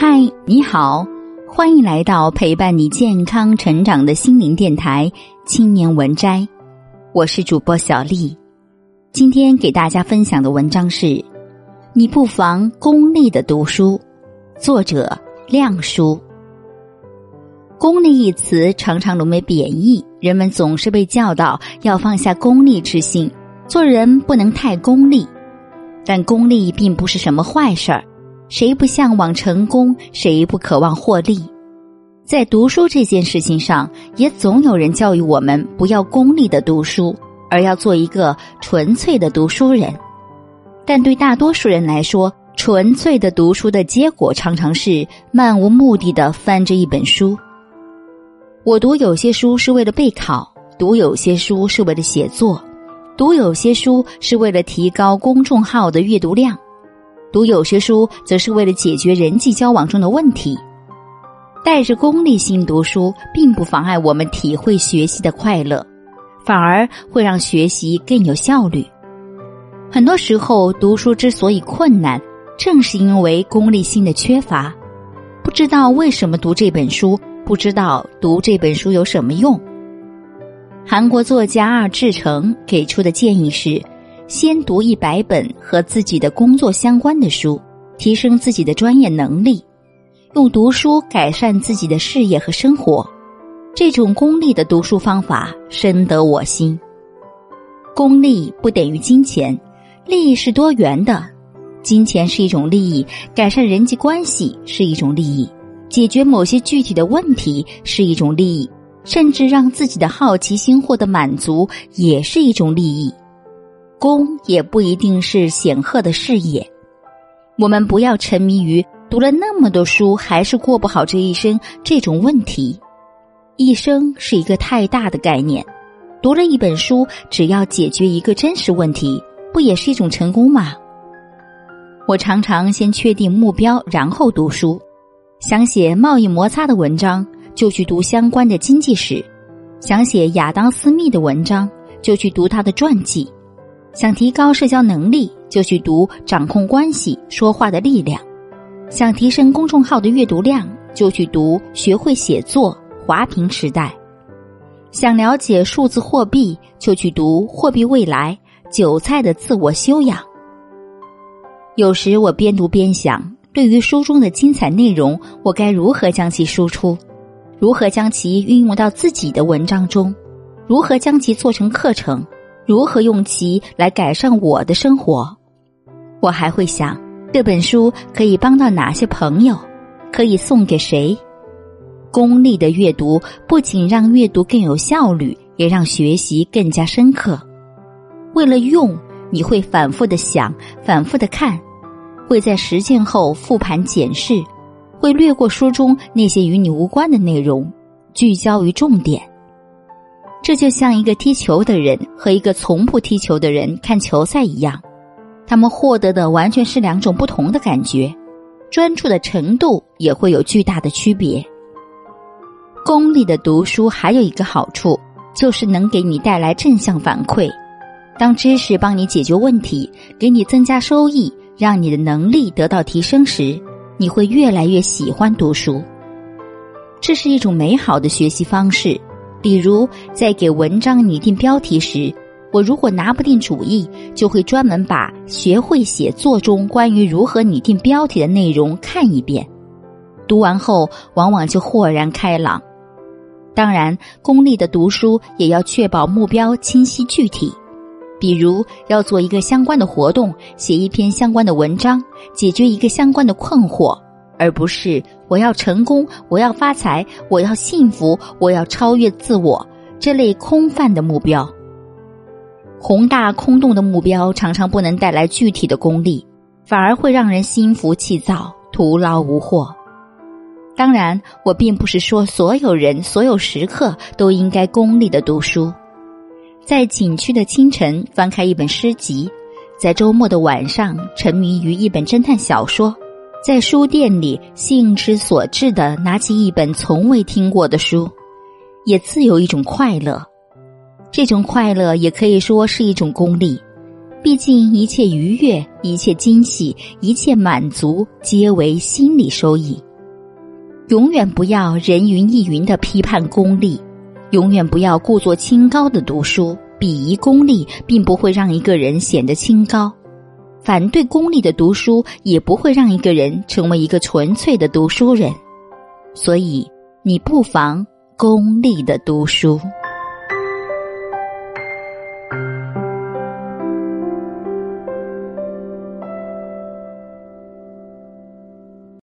嗨，你好，欢迎来到陪伴你健康成长的心灵电台《青年文摘》，我是主播小丽。今天给大家分享的文章是《你不妨功利的读书》，作者亮叔。功利一词常常沦为贬义，人们总是被教导要放下功利之心，做人不能太功利。但功利并不是什么坏事儿。谁不向往成功？谁不渴望获利？在读书这件事情上，也总有人教育我们不要功利的读书，而要做一个纯粹的读书人。但对大多数人来说，纯粹的读书的结果常常是漫无目的的翻着一本书。我读有些书是为了备考，读有些书是为了写作，读有些书是为了提高公众号的阅读量。读有些书，则是为了解决人际交往中的问题。带着功利心读书，并不妨碍我们体会学习的快乐，反而会让学习更有效率。很多时候，读书之所以困难，正是因为功利心的缺乏。不知道为什么读这本书，不知道读这本书有什么用。韩国作家二志成给出的建议是。先读一百本和自己的工作相关的书，提升自己的专业能力，用读书改善自己的事业和生活。这种功利的读书方法深得我心。功利不等于金钱，利益是多元的。金钱是一种利益，改善人际关系是一种利益，解决某些具体的问题是一种利益，甚至让自己的好奇心获得满足也是一种利益。功也不一定是显赫的事业，我们不要沉迷于读了那么多书还是过不好这一生这种问题。一生是一个太大的概念，读了一本书，只要解决一个真实问题，不也是一种成功吗？我常常先确定目标，然后读书。想写贸易摩擦的文章，就去读相关的经济史；想写亚当·斯密的文章，就去读他的传记。想提高社交能力，就去读《掌控关系：说话的力量》；想提升公众号的阅读量，就去读《学会写作：华平时代》；想了解数字货币，就去读《货币未来：韭菜的自我修养》。有时我边读边想，对于书中的精彩内容，我该如何将其输出？如何将其运用到自己的文章中？如何将其做成课程？如何用其来改善我的生活？我还会想，这本书可以帮到哪些朋友？可以送给谁？功利的阅读不仅让阅读更有效率，也让学习更加深刻。为了用，你会反复的想，反复的看，会在实践后复盘检视，会略过书中那些与你无关的内容，聚焦于重点。这就像一个踢球的人和一个从不踢球的人看球赛一样，他们获得的完全是两种不同的感觉，专注的程度也会有巨大的区别。功利的读书还有一个好处，就是能给你带来正向反馈。当知识帮你解决问题，给你增加收益，让你的能力得到提升时，你会越来越喜欢读书。这是一种美好的学习方式。比如，在给文章拟定标题时，我如果拿不定主意，就会专门把《学会写作》中关于如何拟定标题的内容看一遍。读完后，往往就豁然开朗。当然，功利的读书也要确保目标清晰具体。比如，要做一个相关的活动，写一篇相关的文章，解决一个相关的困惑。而不是我要成功，我要发财，我要幸福，我要超越自我这类空泛的目标。宏大空洞的目标常常不能带来具体的功利，反而会让人心浮气躁、徒劳无获。当然，我并不是说所有人、所有时刻都应该功利的读书。在景区的清晨翻开一本诗集，在周末的晚上沉迷于一本侦探小说。在书店里，兴之所至的拿起一本从未听过的书，也自有一种快乐。这种快乐也可以说是一种功利，毕竟一切愉悦、一切惊喜、一切满足，皆为心理收益。永远不要人云亦云的批判功利，永远不要故作清高的读书。鄙夷功利，并不会让一个人显得清高；反对功利的读书，也不会让一个人成为一个纯粹的读书人。所以，你不妨功利的读书。